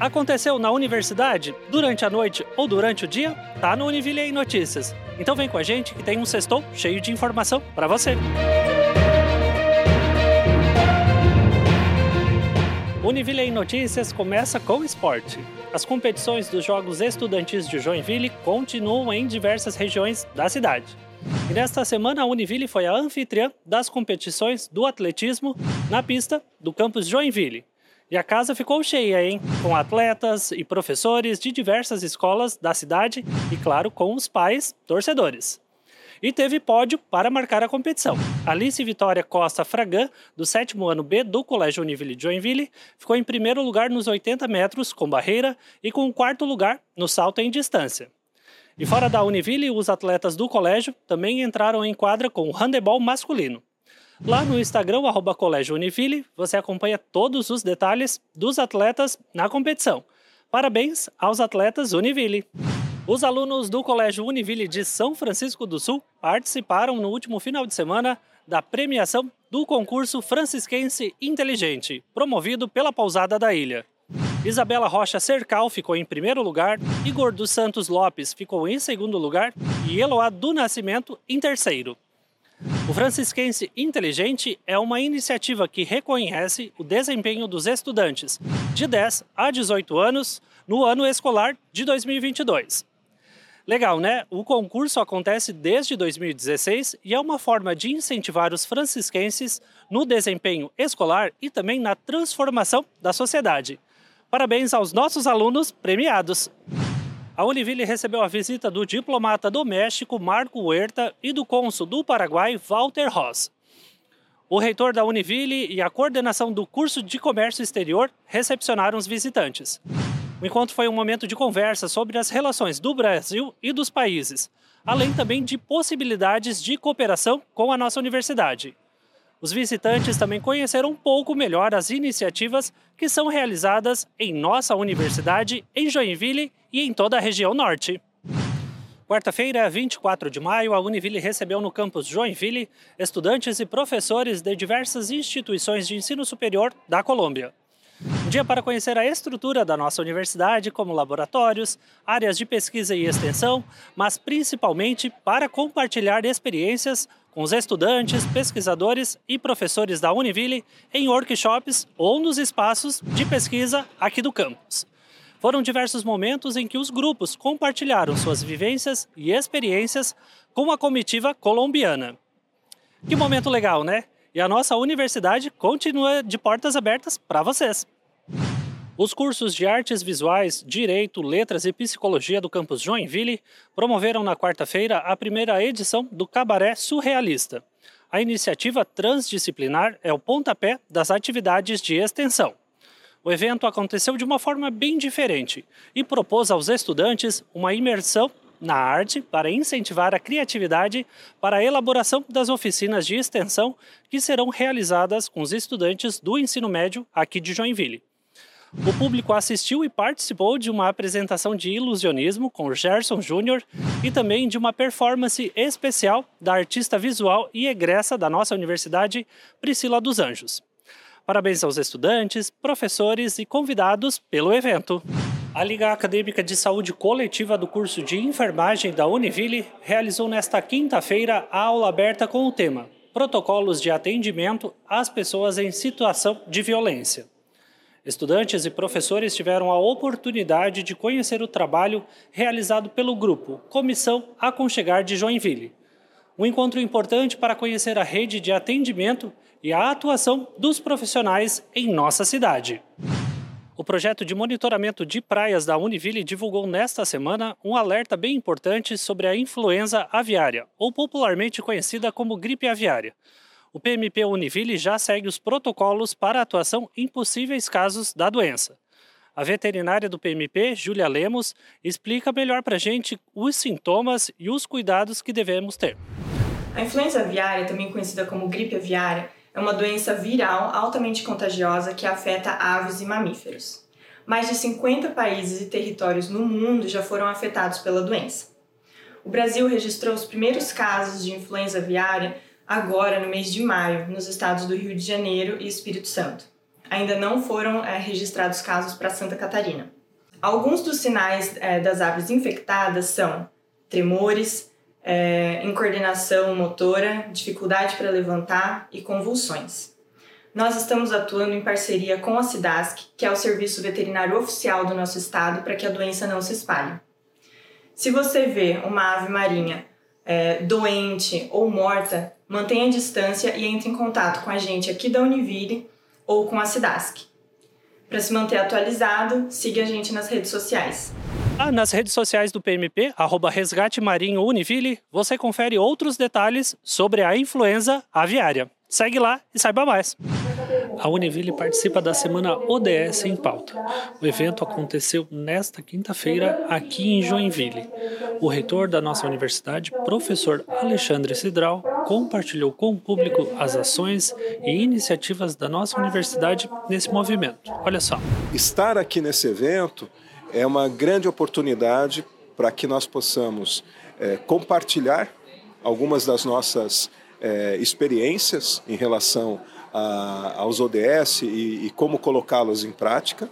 Aconteceu na universidade, durante a noite ou durante o dia? Tá no Univille em Notícias. Então vem com a gente que tem um sextou cheio de informação para você. Univille em Notícias começa com esporte. As competições dos Jogos Estudantis de Joinville continuam em diversas regiões da cidade. E nesta semana, a Univille foi a anfitriã das competições do atletismo na pista do campus Joinville. E a casa ficou cheia, hein? Com atletas e professores de diversas escolas da cidade e, claro, com os pais torcedores. E teve pódio para marcar a competição. Alice Vitória Costa Fragan, do sétimo ano B do Colégio Univille Joinville, ficou em primeiro lugar nos 80 metros com barreira e com quarto lugar no salto em distância. E fora da Univille, os atletas do colégio também entraram em quadra com o handebol masculino. Lá no Instagram, arroba Colégio Univille, você acompanha todos os detalhes dos atletas na competição. Parabéns aos atletas Univille! Os alunos do Colégio Univille de São Francisco do Sul participaram no último final de semana da premiação do concurso Francisquense Inteligente, promovido pela Pousada da Ilha. Isabela Rocha Cercal ficou em primeiro lugar, Igor dos Santos Lopes ficou em segundo lugar e Eloá do Nascimento em terceiro. O Francisquense Inteligente é uma iniciativa que reconhece o desempenho dos estudantes de 10 a 18 anos no ano escolar de 2022. Legal, né? O concurso acontece desde 2016 e é uma forma de incentivar os francisquenses no desempenho escolar e também na transformação da sociedade. Parabéns aos nossos alunos premiados! A Univille recebeu a visita do diplomata do México Marco Huerta e do cônsul do Paraguai Walter Ross. O reitor da Univille e a coordenação do curso de comércio exterior recepcionaram os visitantes. O encontro foi um momento de conversa sobre as relações do Brasil e dos países, além também de possibilidades de cooperação com a nossa universidade. Os visitantes também conheceram um pouco melhor as iniciativas que são realizadas em nossa universidade, em Joinville e em toda a região norte. Quarta-feira, 24 de maio, a Univille recebeu no campus Joinville estudantes e professores de diversas instituições de ensino superior da Colômbia. Um dia para conhecer a estrutura da nossa universidade, como laboratórios, áreas de pesquisa e extensão, mas principalmente para compartilhar experiências com os estudantes, pesquisadores e professores da Univille em workshops ou nos espaços de pesquisa aqui do campus. Foram diversos momentos em que os grupos compartilharam suas vivências e experiências com a comitiva colombiana. Que momento legal, né? E a nossa universidade continua de portas abertas para vocês. Os cursos de Artes Visuais, Direito, Letras e Psicologia do campus Joinville promoveram na quarta-feira a primeira edição do Cabaré Surrealista. A iniciativa transdisciplinar é o pontapé das atividades de extensão. O evento aconteceu de uma forma bem diferente e propôs aos estudantes uma imersão na arte para incentivar a criatividade para a elaboração das oficinas de extensão que serão realizadas com os estudantes do ensino médio aqui de Joinville. O público assistiu e participou de uma apresentação de ilusionismo com Gerson Júnior e também de uma performance especial da artista visual e egressa da nossa universidade, Priscila dos Anjos. Parabéns aos estudantes, professores e convidados pelo evento. A Liga Acadêmica de Saúde Coletiva do curso de enfermagem da Univille realizou nesta quinta-feira a aula aberta com o tema Protocolos de atendimento às pessoas em situação de violência. Estudantes e professores tiveram a oportunidade de conhecer o trabalho realizado pelo grupo Comissão Aconchegar de Joinville. Um encontro importante para conhecer a rede de atendimento e a atuação dos profissionais em nossa cidade. O projeto de monitoramento de praias da Univille divulgou nesta semana um alerta bem importante sobre a influenza aviária, ou popularmente conhecida como gripe aviária. O PMP Univille já segue os protocolos para atuação em possíveis casos da doença. A veterinária do PMP, Júlia Lemos, explica melhor para a gente os sintomas e os cuidados que devemos ter. A influenza aviária, também conhecida como gripe aviária, é uma doença viral altamente contagiosa que afeta aves e mamíferos. Mais de 50 países e territórios no mundo já foram afetados pela doença. O Brasil registrou os primeiros casos de influenza aviária agora no mês de maio, nos estados do Rio de Janeiro e Espírito Santo. ainda não foram é, registrados casos para Santa Catarina. Alguns dos sinais é, das aves infectadas são tremores, é, incoordenação motora, dificuldade para levantar e convulsões. Nós estamos atuando em parceria com a SIDASC, que é o serviço veterinário oficial do nosso estado, para que a doença não se espalhe. Se você vê uma ave marinha é, doente ou morta, mantenha a distância e entre em contato com a gente aqui da Univille ou com a SIDASC. Para se manter atualizado, siga a gente nas redes sociais. Ah, nas redes sociais do PMP, arroba Resgate Marinho Univille, você confere outros detalhes sobre a influenza aviária. Segue lá e saiba mais. A Univille participa da semana ODS em pauta. O evento aconteceu nesta quinta-feira aqui em Joinville. O reitor da nossa universidade, professor Alexandre Cidral, compartilhou com o público as ações e iniciativas da nossa universidade nesse movimento. Olha só. Estar aqui nesse evento é uma grande oportunidade para que nós possamos é, compartilhar algumas das nossas é, experiências em relação a, aos ODS e, e como colocá-los em prática,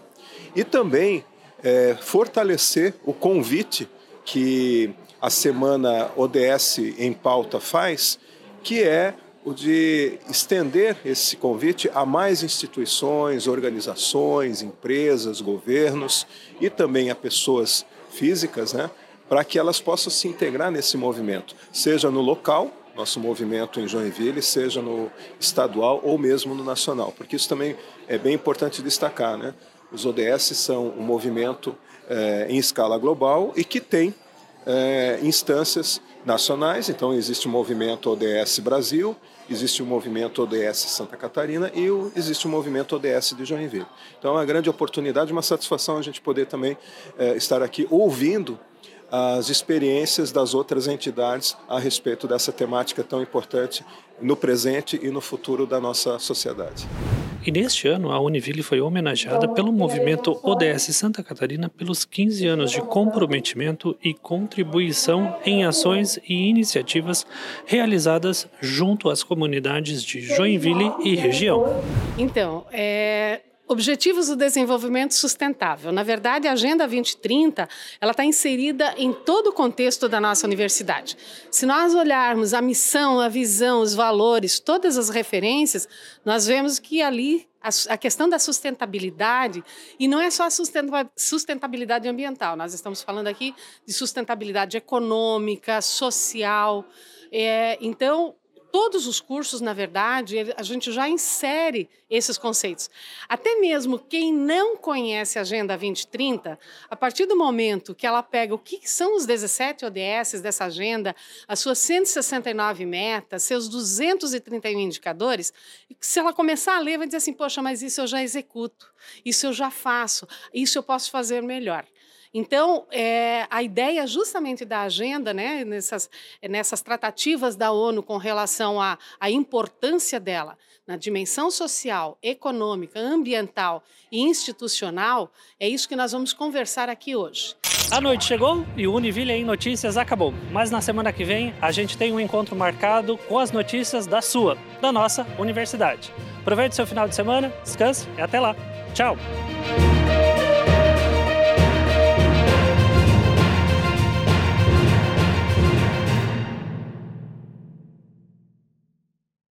e também é, fortalecer o convite que a semana ODS em pauta faz, que é o de estender esse convite a mais instituições, organizações, empresas, governos e também a pessoas físicas, né, para que elas possam se integrar nesse movimento, seja no local, nosso movimento em Joinville, seja no estadual ou mesmo no nacional, porque isso também é bem importante destacar, né? Os ODS são um movimento é, em escala global e que tem é, instâncias nacionais, então existe o movimento ODS Brasil, existe o movimento ODS Santa Catarina e o, existe o movimento ODS de Joinville. Então é uma grande oportunidade, uma satisfação a gente poder também é, estar aqui ouvindo as experiências das outras entidades a respeito dessa temática tão importante no presente e no futuro da nossa sociedade. E neste ano, a Univille foi homenageada pelo movimento ODS Santa Catarina pelos 15 anos de comprometimento e contribuição em ações e iniciativas realizadas junto às comunidades de Joinville e região. Então, é, Objetivos do Desenvolvimento Sustentável. Na verdade, a Agenda 2030 ela está inserida em todo o contexto da nossa universidade. Se nós olharmos a missão, a visão, os valores, todas as referências, nós vemos que ali a, questão da sustentabilidade, e não é só sustentabilidade ambiental, nós estamos falando aqui de sustentabilidade econômica, social. É, então, todos os cursos, na verdade, a gente já insere esses conceitos. Até mesmo quem não conhece a Agenda 2030, a partir do momento que ela pega o que são os 17 ODS dessa agenda, as suas 169 metas, seus 231 indicadores, se ela começar a ler, vai dizer assim: poxa, mas isso eu já executo, isso eu já faço, isso eu posso fazer melhor. Então, é, a ideia justamente da agenda, né, nessas, nessas tratativas da ONU com relação à, à importância dela na dimensão social, econômica, ambiental e institucional, é isso que nós vamos conversar aqui hoje. A noite chegou e o Univille em Notícias acabou. Mas na semana que vem a gente tem um encontro marcado com as notícias da sua, da nossa universidade. Aproveite seu final de semana, descanse e até lá. Tchau!